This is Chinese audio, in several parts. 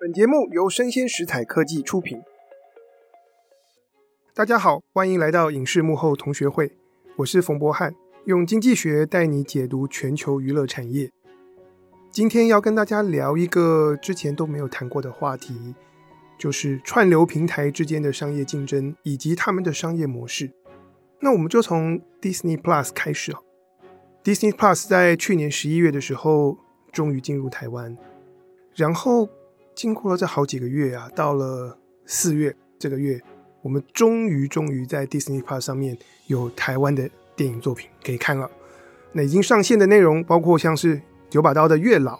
本节目由生鲜食材科技出品。大家好，欢迎来到影视幕后同学会，我是冯博翰，用经济学带你解读全球娱乐产业。今天要跟大家聊一个之前都没有谈过的话题，就是串流平台之间的商业竞争以及他们的商业模式。那我们就从 Disney Plus 开始。Disney Plus 在去年十一月的时候终于进入台湾，然后经过了这好几个月啊，到了四月这个月，我们终于终于在 Disney Plus 上面有台湾的电影作品可以看了。那已经上线的内容包括像是九把刀的《月老》，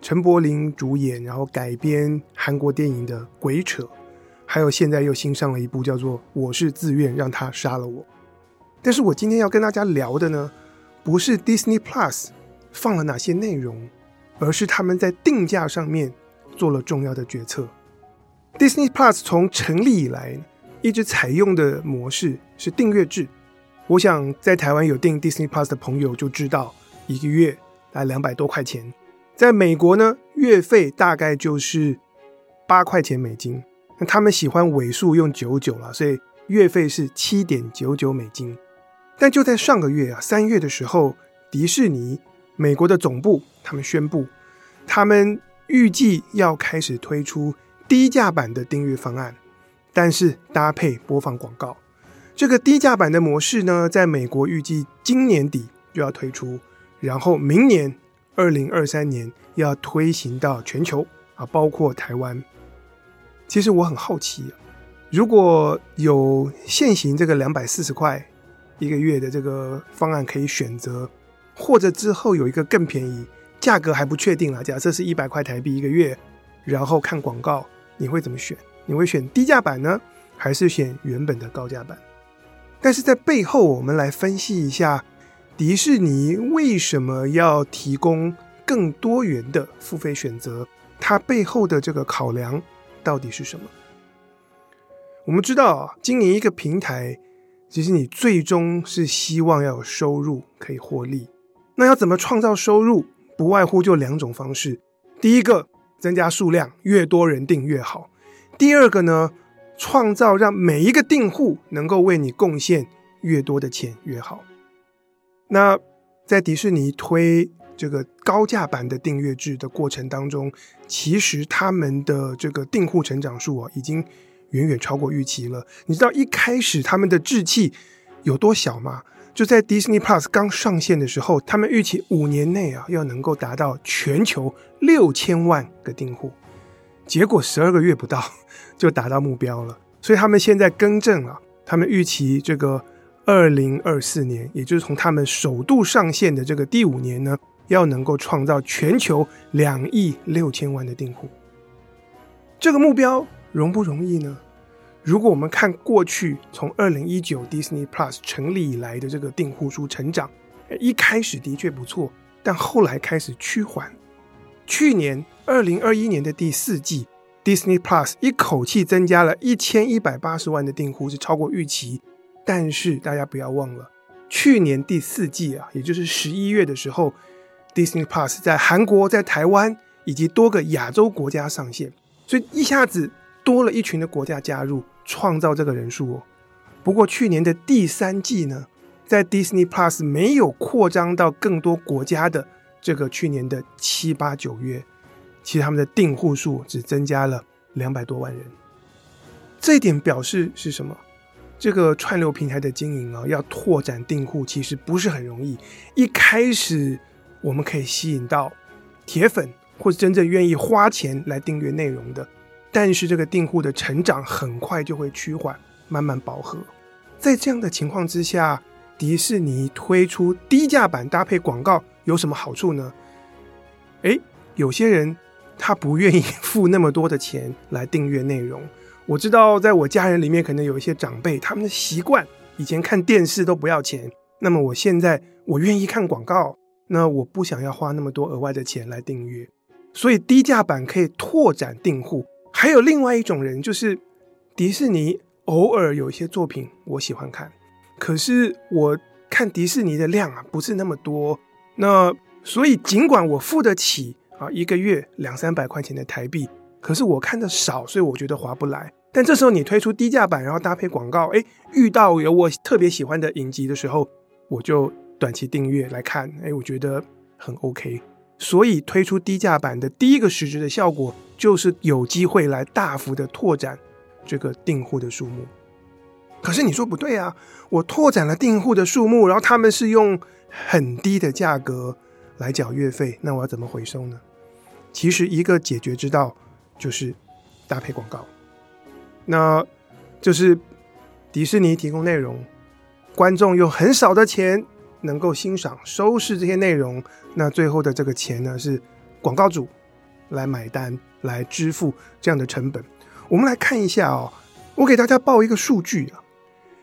陈柏霖主演，然后改编韩国电影的《鬼扯》，还有现在又新上了一部叫做《我是自愿让他杀了我》。但是我今天要跟大家聊的呢，不是 Disney Plus 放了哪些内容，而是他们在定价上面做了重要的决策。Disney Plus 从成立以来一直采用的模式是订阅制。我想在台湾有订 Disney Plus 的朋友就知道，一个月。来两百多块钱，在美国呢，月费大概就是八块钱美金。那他们喜欢尾数用九九了，所以月费是七点九九美金。但就在上个月啊，三月的时候，迪士尼美国的总部他们宣布，他们预计要开始推出低价版的订阅方案，但是搭配播放广告。这个低价版的模式呢，在美国预计今年底就要推出。然后明年二零二三年要推行到全球啊，包括台湾。其实我很好奇，如果有现行这个两百四十块一个月的这个方案可以选择，或者之后有一个更便宜，价格还不确定啦。假设是一百块台币一个月，然后看广告，你会怎么选？你会选低价版呢，还是选原本的高价版？但是在背后，我们来分析一下。迪士尼为什么要提供更多元的付费选择？它背后的这个考量到底是什么？我们知道啊，经营一个平台，其实你最终是希望要有收入可以获利。那要怎么创造收入？不外乎就两种方式：第一个，增加数量，越多人订越好；第二个呢，创造让每一个订户能够为你贡献越多的钱越好。那在迪士尼推这个高价版的订阅制的过程当中，其实他们的这个订户成长数啊，已经远远超过预期了。你知道一开始他们的志气有多小吗？就在 Disney Plus 刚上线的时候，他们预期五年内啊，要能够达到全球六千万个订户，结果十二个月不到就达到目标了。所以他们现在更正了，他们预期这个。二零二四年，也就是从他们首度上线的这个第五年呢，要能够创造全球两亿六千万的订户。这个目标容不容易呢？如果我们看过去从二零一九 Disney Plus 成立以来的这个订户数成长，一开始的确不错，但后来开始趋缓。去年二零二一年的第四季，Disney Plus 一口气增加了一千一百八十万的订户，是超过预期。但是大家不要忘了，去年第四季啊，也就是十一月的时候，Disney Plus 在韩国、在台湾以及多个亚洲国家上线，所以一下子多了一群的国家加入，创造这个人数哦。不过去年的第三季呢，在 Disney Plus 没有扩张到更多国家的这个去年的七八九月，其实他们的订户数只增加了两百多万人。这一点表示是什么？这个串流平台的经营啊，要拓展订户其实不是很容易。一开始我们可以吸引到铁粉，或者真正愿意花钱来订阅内容的，但是这个订户的成长很快就会趋缓，慢慢饱和。在这样的情况之下，迪士尼推出低价版搭配广告有什么好处呢？诶，有些人他不愿意付那么多的钱来订阅内容。我知道，在我家人里面，可能有一些长辈，他们的习惯以前看电视都不要钱。那么我现在我愿意看广告，那我不想要花那么多额外的钱来订阅，所以低价版可以拓展订户。还有另外一种人，就是迪士尼偶尔有一些作品我喜欢看，可是我看迪士尼的量啊不是那么多，那所以尽管我付得起啊一个月两三百块钱的台币。可是我看的少，所以我觉得划不来。但这时候你推出低价版，然后搭配广告，哎，遇到有我特别喜欢的影集的时候，我就短期订阅来看，哎，我觉得很 OK。所以推出低价版的第一个实质的效果，就是有机会来大幅的拓展这个订户的数目。可是你说不对啊，我拓展了订户的数目，然后他们是用很低的价格来缴月费，那我要怎么回收呢？其实一个解决之道就是搭配广告。那就是迪士尼提供内容，观众用很少的钱能够欣赏、收视这些内容。那最后的这个钱呢，是广告主来买单、来支付这样的成本。我们来看一下哦，我给大家报一个数据啊，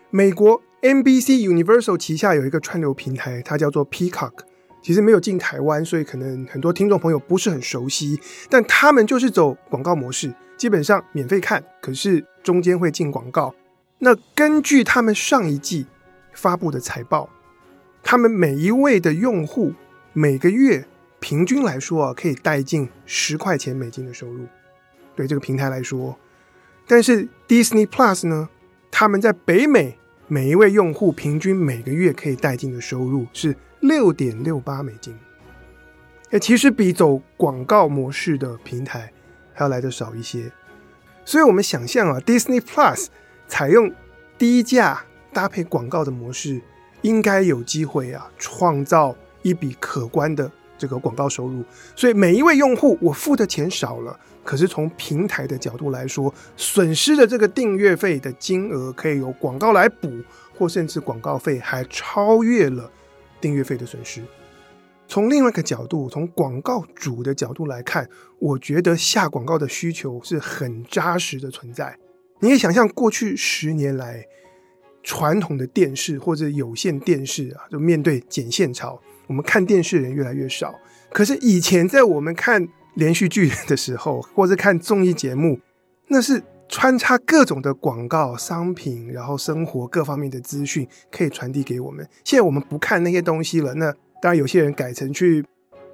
美国 NBC Universal 旗下有一个串流平台，它叫做 Peacock。其实没有进台湾，所以可能很多听众朋友不是很熟悉。但他们就是走广告模式，基本上免费看，可是中间会进广告。那根据他们上一季发布的财报，他们每一位的用户每个月平均来说啊，可以带进十块钱美金的收入，对这个平台来说。但是 Disney Plus 呢，他们在北美每一位用户平均每个月可以带进的收入是。六点六八美金，哎，其实比走广告模式的平台还要来得少一些。所以，我们想象啊，Disney Plus 采用低价搭配广告的模式，应该有机会啊，创造一笔可观的这个广告收入。所以，每一位用户我付的钱少了，可是从平台的角度来说，损失的这个订阅费的金额可以由广告来补，或甚至广告费还超越了。订阅费的损失，从另外一个角度，从广告主的角度来看，我觉得下广告的需求是很扎实的存在。你可以想象，过去十年来，传统的电视或者有线电视啊，就面对剪线潮，我们看电视的人越来越少。可是以前在我们看连续剧的时候，或者看综艺节目，那是。穿插各种的广告、商品，然后生活各方面的资讯可以传递给我们。现在我们不看那些东西了，那当然有些人改成去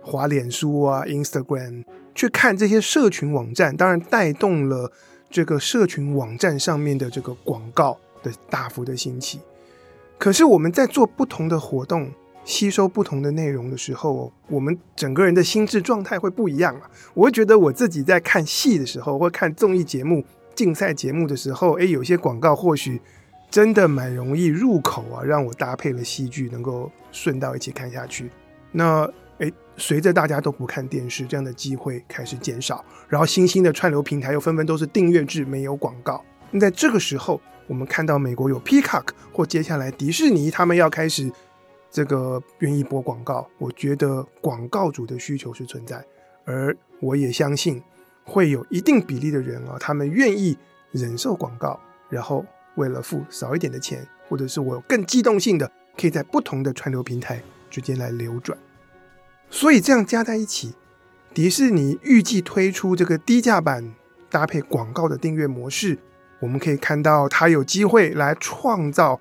滑脸书啊、Instagram 去看这些社群网站，当然带动了这个社群网站上面的这个广告的大幅的兴起。可是我们在做不同的活动、吸收不同的内容的时候，我们整个人的心智状态会不一样啊。我会觉得我自己在看戏的时候，或看综艺节目。竞赛节目的时候，诶，有些广告或许真的蛮容易入口啊，让我搭配了戏剧，能够顺道一起看下去。那诶，随着大家都不看电视，这样的机会开始减少，然后新兴的串流平台又纷纷都是订阅制，没有广告。那在这个时候，我们看到美国有 Peacock 或接下来迪士尼，他们要开始这个愿意播广告，我觉得广告主的需求是存在，而我也相信。会有一定比例的人啊，他们愿意忍受广告，然后为了付少一点的钱，或者是我有更机动性的，可以在不同的串流平台之间来流转。所以这样加在一起，迪士尼预计推出这个低价版搭配广告的订阅模式，我们可以看到它有机会来创造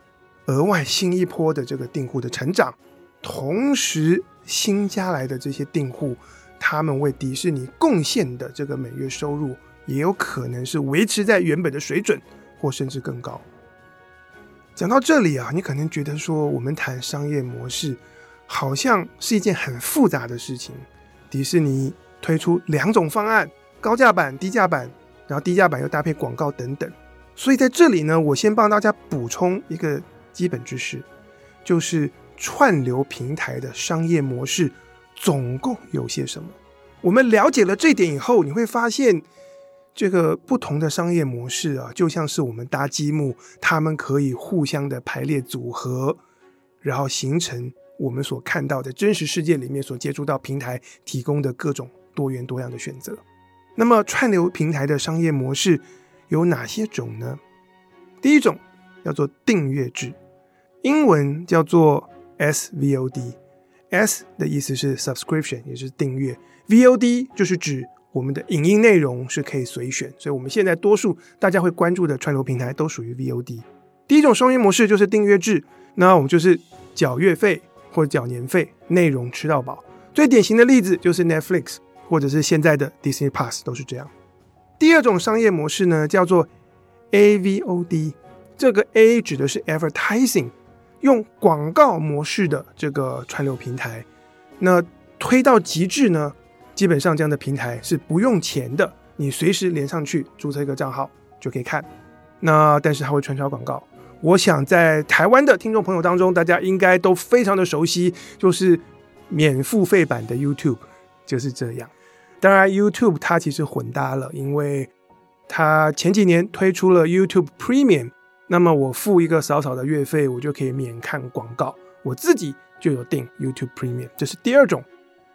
额外新一波的这个订户的成长，同时新加来的这些订户。他们为迪士尼贡献的这个每月收入，也有可能是维持在原本的水准，或甚至更高。讲到这里啊，你可能觉得说，我们谈商业模式，好像是一件很复杂的事情。迪士尼推出两种方案：高价版、低价版，然后低价版又搭配广告等等。所以在这里呢，我先帮大家补充一个基本知识，就是串流平台的商业模式。总共有些什么？我们了解了这点以后，你会发现，这个不同的商业模式啊，就像是我们搭积木，它们可以互相的排列组合，然后形成我们所看到的真实世界里面所接触到平台提供的各种多元多样的选择。那么，串流平台的商业模式有哪些种呢？第一种叫做订阅制，英文叫做 SVOD。S 的意思是 subscription，也是订阅。VOD 就是指我们的影音内容是可以随选，所以我们现在多数大家会关注的串流平台都属于 VOD。第一种商业模式就是订阅制，那我们就是缴月费或缴年费，内容吃到饱。最典型的例子就是 Netflix，或者是现在的 Disney Plus 都是这样。第二种商业模式呢，叫做 AVOD。这个 A 指的是 Advertising，用广告模式的这个串流平台。那推到极致呢，基本上这样的平台是不用钱的，你随时连上去，注册一个账号就可以看。那但是它会穿插广告。我想在台湾的听众朋友当中，大家应该都非常的熟悉，就是免付费版的 YouTube 就是这样。当然，YouTube 它其实混搭了，因为它前几年推出了 YouTube Premium，那么我付一个少少的月费，我就可以免看广告。我自己就有订 YouTube Premium，这是第二种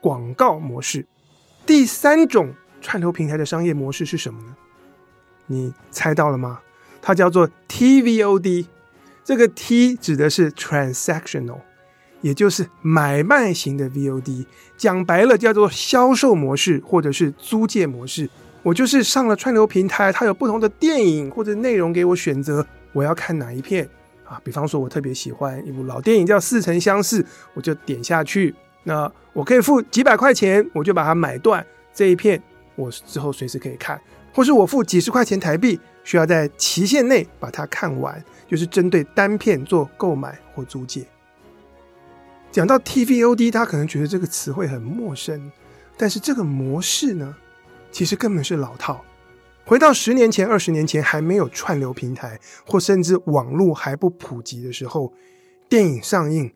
广告模式。第三种串流平台的商业模式是什么呢？你猜到了吗？它叫做 TVOD。这个 T 指的是 Transactional。也就是买卖型的 VOD，讲白了叫做销售模式或者是租借模式。我就是上了串流平台，它有不同的电影或者内容给我选择，我要看哪一片啊？比方说，我特别喜欢一部老电影叫《似曾相识》，我就点下去。那我可以付几百块钱，我就把它买断这一片，我之后随时可以看，或是我付几十块钱台币，需要在期限内把它看完，就是针对单片做购买或租借。讲到 TVOD，他可能觉得这个词汇很陌生，但是这个模式呢，其实根本是老套。回到十年前、二十年前还没有串流平台，或甚至网络还不普及的时候，电影上映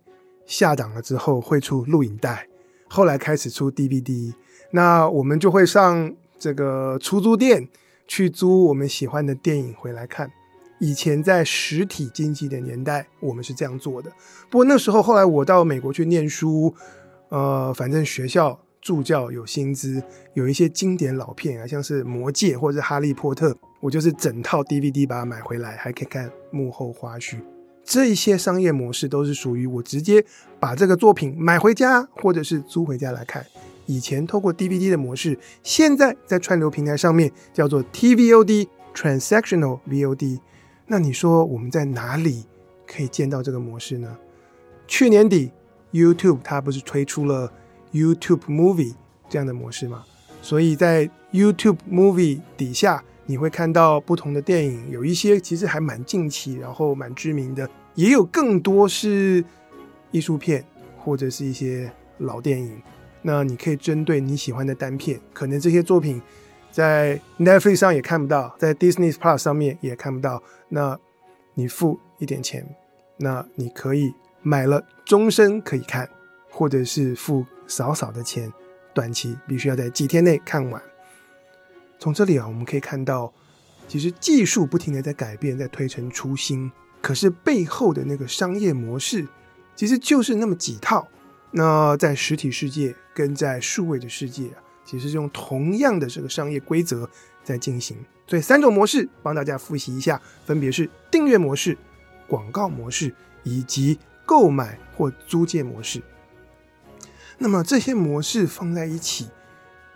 下档了之后会出录影带，后来开始出 DVD，那我们就会上这个出租店去租我们喜欢的电影回来看。以前在实体经济的年代，我们是这样做的。不过那时候，后来我到美国去念书，呃，反正学校助教有薪资，有一些经典老片啊，像是《魔戒》或者《哈利波特》，我就是整套 DVD 把它买回来，还可以看幕后花絮。这一些商业模式都是属于我直接把这个作品买回家，或者是租回家来看。以前透过 DVD 的模式，现在在串流平台上面叫做 TVOD（Transactional VOD）。那你说我们在哪里可以见到这个模式呢？去年底，YouTube 它不是推出了 YouTube Movie 这样的模式吗？所以在 YouTube Movie 底下，你会看到不同的电影，有一些其实还蛮近期，然后蛮知名的，也有更多是艺术片或者是一些老电影。那你可以针对你喜欢的单片，可能这些作品。在 Netflix 上也看不到，在 Disney Plus 上面也看不到。那你付一点钱，那你可以买了终身可以看，或者是付少少的钱，短期必须要在几天内看完。从这里啊，我们可以看到，其实技术不停的在改变，在推陈出新，可是背后的那个商业模式，其实就是那么几套。那在实体世界跟在数位的世界啊。其实是用同样的这个商业规则在进行，所以三种模式帮大家复习一下，分别是订阅模式、广告模式以及购买或租借模式。那么这些模式放在一起，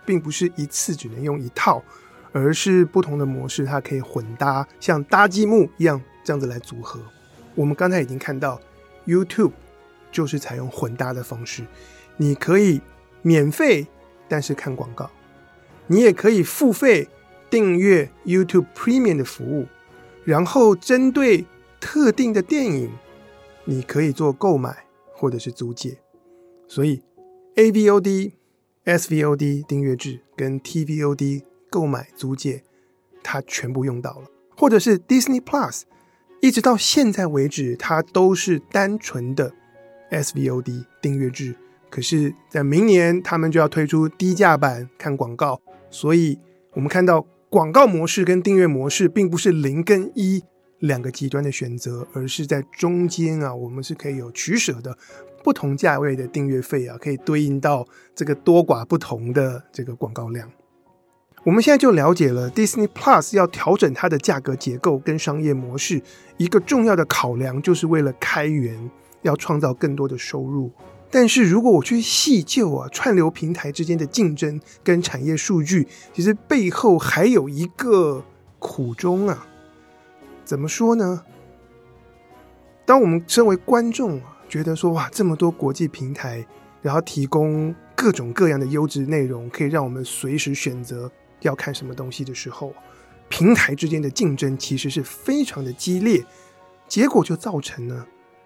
并不是一次只能用一套，而是不同的模式它可以混搭，像搭积木一样这样子来组合。我们刚才已经看到，YouTube 就是采用混搭的方式，你可以免费。但是看广告，你也可以付费订阅 YouTube Premium 的服务，然后针对特定的电影，你可以做购买或者是租借。所以 AVOD、SVOD 订阅制跟 TVOD 购买租借，它全部用到了，或者是 Disney Plus，一直到现在为止，它都是单纯的 SVOD 订阅制。可是，在明年他们就要推出低价版看广告，所以我们看到广告模式跟订阅模式并不是零跟一两个极端的选择，而是在中间啊，我们是可以有取舍的，不同价位的订阅费啊，可以对应到这个多寡不同的这个广告量。我们现在就了解了 Disney Plus 要调整它的价格结构跟商业模式，一个重要的考量就是为了开源，要创造更多的收入。但是如果我去细究啊，串流平台之间的竞争跟产业数据，其实背后还有一个苦衷啊。怎么说呢？当我们身为观众啊，觉得说哇，这么多国际平台，然后提供各种各样的优质内容，可以让我们随时选择，要看什么东西的时候，平台之间的竞争其实是非常的激烈，结果就造成了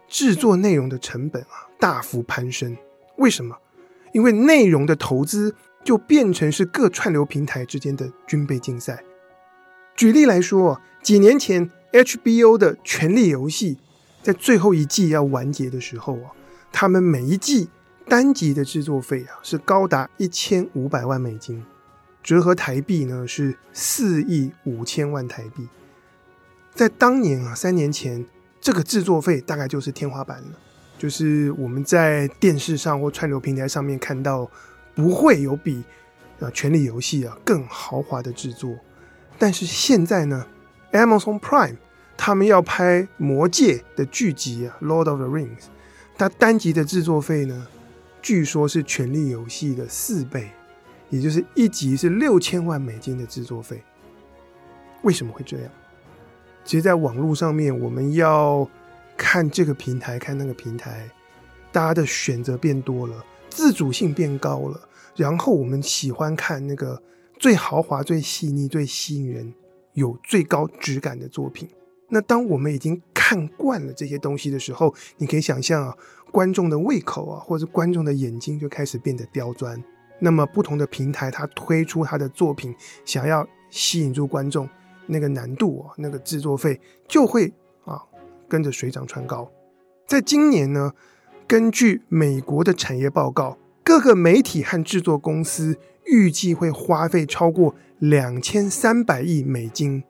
制作内容的成本啊大幅攀升。为什么？因为内容的投资就变成是各串流平台之间的军备竞赛。举例来说，几年前 HBO 的《权力游戏》在最后一季要完结的时候啊，他们每一季单集的制作费啊是高达一千五百万美金。折合台币呢是四亿五千万台币，在当年啊，三年前，这个制作费大概就是天花板了，就是我们在电视上或串流平台上面看到，不会有比啊《权力游戏》啊更豪华的制作。但是现在呢，Amazon Prime 他们要拍《魔戒》的剧集啊，《Lord of the Rings》，它单集的制作费呢，据说是《权力游戏》的四倍。也就是一集是六千万美金的制作费，为什么会这样？其实，在网络上面，我们要看这个平台，看那个平台，大家的选择变多了，自主性变高了，然后我们喜欢看那个最豪华、最细腻、最吸引人、有最高质感的作品。那当我们已经看惯了这些东西的时候，你可以想象啊，观众的胃口啊，或者观众的眼睛就开始变得刁钻。那么不同的平台，它推出它的作品，想要吸引住观众，那个难度啊，那个制作费就会啊跟着水涨船高。在今年呢，根据美国的产业报告，各个媒体和制作公司预计会花费超过两千三百亿美金，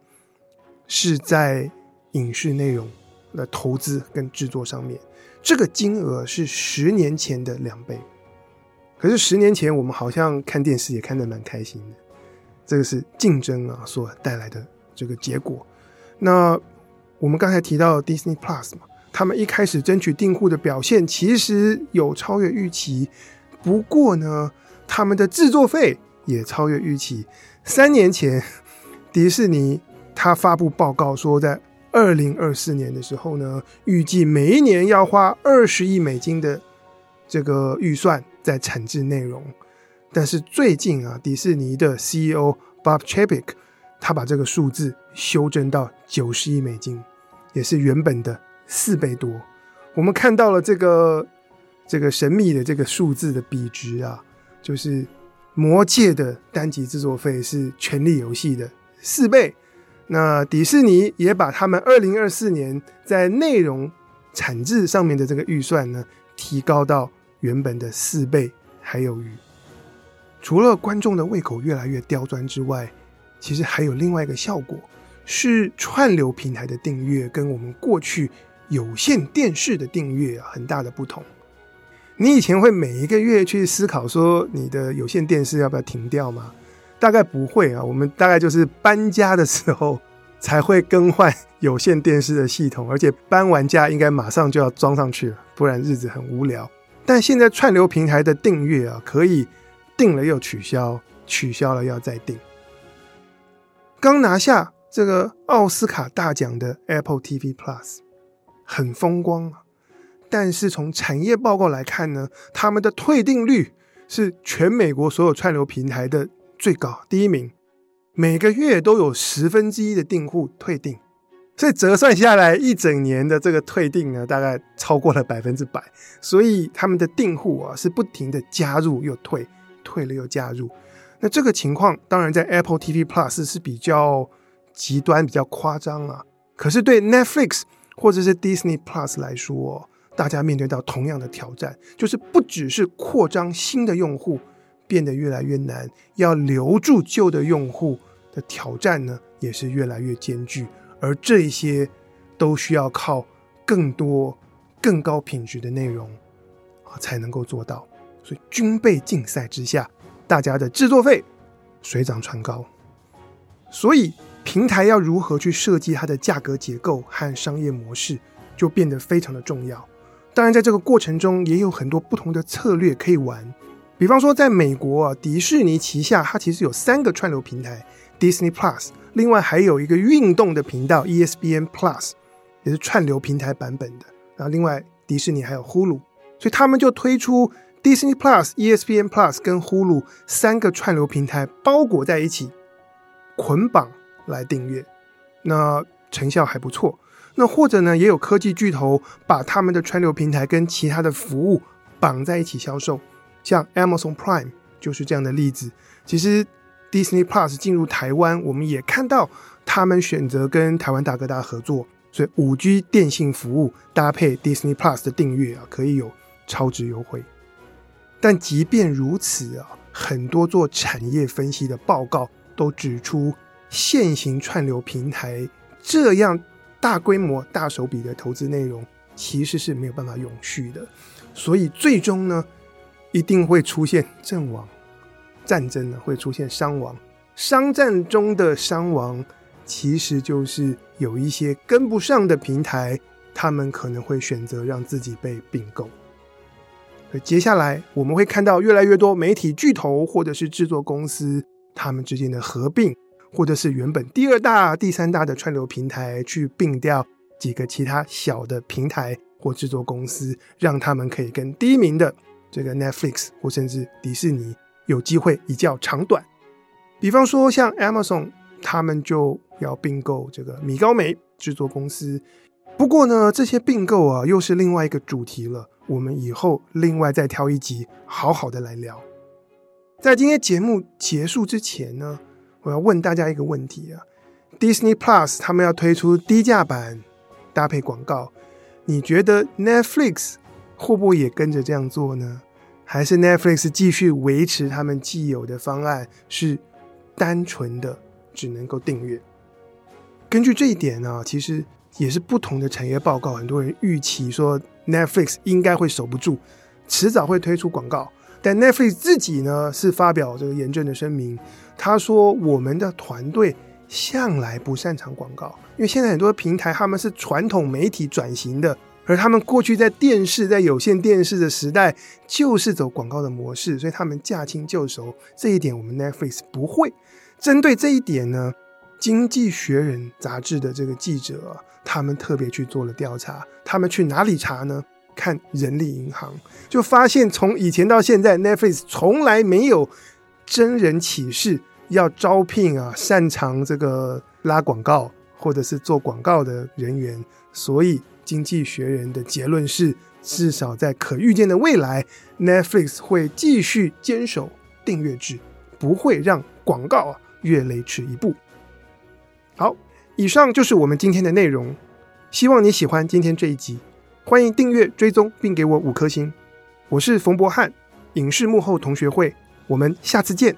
是在影视内容的投资跟制作上面，这个金额是十年前的两倍。可是十年前，我们好像看电视也看得蛮开心的。这个是竞争啊所带来的这个结果。那我们刚才提到 Disney Plus 嘛，他们一开始争取订户的表现其实有超越预期，不过呢，他们的制作费也超越预期。三年前，迪士尼他发布报告说，在二零二四年的时候呢，预计每一年要花二十亿美金的这个预算。在产制内容，但是最近啊，迪士尼的 CEO Bob Chapek 他把这个数字修正到九十亿美金，也是原本的四倍多。我们看到了这个这个神秘的这个数字的比值啊，就是《魔戒》的单集制作费是《权力游戏》的四倍。那迪士尼也把他们二零二四年在内容产制上面的这个预算呢，提高到。原本的四倍还有余。除了观众的胃口越来越刁钻之外，其实还有另外一个效果，是串流平台的订阅跟我们过去有线电视的订阅啊很大的不同。你以前会每一个月去思考说你的有线电视要不要停掉吗？大概不会啊，我们大概就是搬家的时候才会更换有线电视的系统，而且搬完家应该马上就要装上去了，不然日子很无聊。但现在串流平台的订阅啊，可以订了又取消，取消了要再订。刚拿下这个奥斯卡大奖的 Apple TV Plus 很风光啊，但是从产业报告来看呢，他们的退订率是全美国所有串流平台的最高，第一名，每个月都有十分之一的订户退订。所以折算下来，一整年的这个退订呢，大概超过了百分之百。所以他们的订户啊，是不停的加入又退，退了又加入。那这个情况，当然在 Apple TV Plus 是比较极端、比较夸张啊。可是对 Netflix 或者是 Disney Plus 来说，大家面对到同样的挑战，就是不只是扩张新的用户变得越来越难，要留住旧的用户的挑战呢，也是越来越艰巨。而这一些都需要靠更多、更高品质的内容啊，才能够做到。所以军备竞赛之下，大家的制作费水涨船高。所以平台要如何去设计它的价格结构和商业模式，就变得非常的重要。当然，在这个过程中也有很多不同的策略可以玩。比方说，在美国啊，迪士尼旗下它其实有三个串流平台：Disney Plus。另外还有一个运动的频道 ESPN Plus，也是串流平台版本的。然后另外迪士尼还有 Hulu，所以他们就推出 Disney Plus、ESPN Plus 跟 Hulu 三个串流平台包裹在一起，捆绑来订阅，那成效还不错。那或者呢，也有科技巨头把他们的串流平台跟其他的服务绑在一起销售，像 Amazon Prime 就是这样的例子。其实 Disney Plus 进入台湾，我们也看到他们选择跟台湾大哥大合作，所以五 G 电信服务搭配 Disney Plus 的订阅啊，可以有超值优惠。但即便如此啊，很多做产业分析的报告都指出，现行串流平台这样。大规模、大手笔的投资内容其实是没有办法永续的，所以最终呢，一定会出现阵亡，战争呢会出现伤亡，商战中的伤亡其实就是有一些跟不上的平台，他们可能会选择让自己被并购。接下来我们会看到越来越多媒体巨头或者是制作公司他们之间的合并。或者是原本第二大、第三大的串流平台去并掉几个其他小的平台或制作公司，让他们可以跟第一名的这个 Netflix 或甚至迪士尼有机会一较长短。比方说像 Amazon，他们就要并购这个米高梅制作公司。不过呢，这些并购啊，又是另外一个主题了。我们以后另外再挑一集，好好的来聊。在今天节目结束之前呢，我要问大家一个问题啊，Disney Plus 他们要推出低价版搭配广告，你觉得 Netflix 会不会也跟着这样做呢？还是 Netflix 继续维持他们既有的方案，是单纯的只能够订阅？根据这一点呢，其实也是不同的产业报告，很多人预期说 Netflix 应该会守不住，迟早会推出广告。但 Netflix 自己呢，是发表这个严正的声明。他说：“我们的团队向来不擅长广告，因为现在很多平台他们是传统媒体转型的，而他们过去在电视、在有线电视的时代就是走广告的模式，所以他们驾轻就熟。这一点我们 Netflix 不会。针对这一点呢，《经济学人》杂志的这个记者，他们特别去做了调查。他们去哪里查呢？”看人力银行，就发现从以前到现在，Netflix 从来没有真人启事要招聘啊擅长这个拉广告或者是做广告的人员。所以，经济学人的结论是，至少在可预见的未来，Netflix 会继续坚守订阅制，不会让广告啊越雷池一步。好，以上就是我们今天的内容，希望你喜欢今天这一集。欢迎订阅、追踪，并给我五颗星。我是冯博翰，影视幕后同学会，我们下次见。